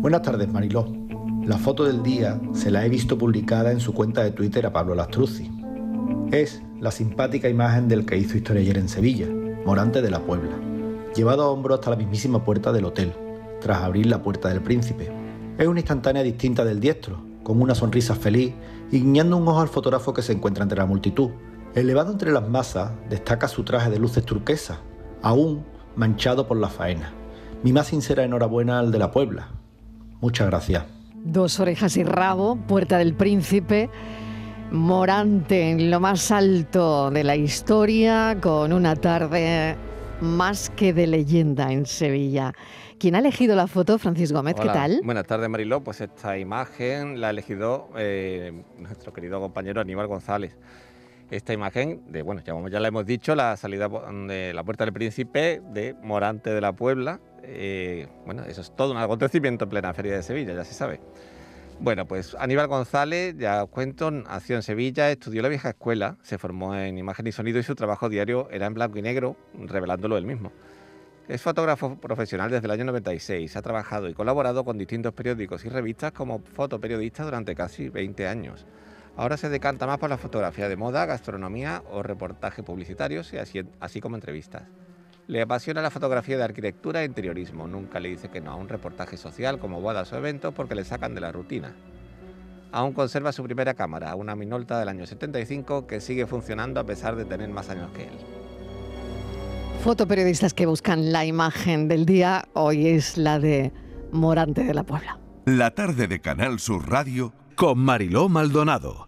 Buenas tardes, Mariló. La foto del día se la he visto publicada en su cuenta de Twitter a Pablo Lastruzzi. Es la simpática imagen del que hizo historia ayer en Sevilla, Morante de la Puebla, llevado a hombro hasta la mismísima puerta del hotel, tras abrir la puerta del príncipe. Es una instantánea distinta del diestro, con una sonrisa feliz y guiñando un ojo al fotógrafo que se encuentra entre la multitud. Elevado entre las masas, destaca su traje de luces turquesas, aún manchado por la faena. Mi más sincera enhorabuena al de la Puebla. Muchas gracias. Dos orejas y rabo, Puerta del Príncipe. Morante en lo más alto de la historia, con una tarde más que de leyenda en Sevilla. ¿Quién ha elegido la foto? Francis Gómez, ¿qué tal? Buenas tardes, Mariló. Pues esta imagen la ha elegido eh, nuestro querido compañero Aníbal González. Esta imagen, de, bueno, ya, ya la hemos dicho, la salida de la Puerta del Príncipe de Morante de la Puebla. Eh, bueno, eso es todo un acontecimiento en plena Feria de Sevilla, ya se sabe. Bueno, pues Aníbal González, ya cuento, nació en Sevilla, estudió la vieja escuela, se formó en imagen y sonido y su trabajo diario era en blanco y negro, revelándolo él mismo. Es fotógrafo profesional desde el año 96, ha trabajado y colaborado con distintos periódicos y revistas como fotoperiodista durante casi 20 años. Ahora se decanta más por la fotografía de moda, gastronomía o reportajes publicitarios, y así, así como entrevistas. Le apasiona la fotografía de arquitectura e interiorismo. Nunca le dice que no a un reportaje social como bodas o eventos porque le sacan de la rutina. Aún conserva su primera cámara, una Minolta del año 75 que sigue funcionando a pesar de tener más años que él. Fotoperiodistas que buscan la imagen del día, hoy es la de Morante de la Puebla. La tarde de Canal Sur Radio con Mariló Maldonado,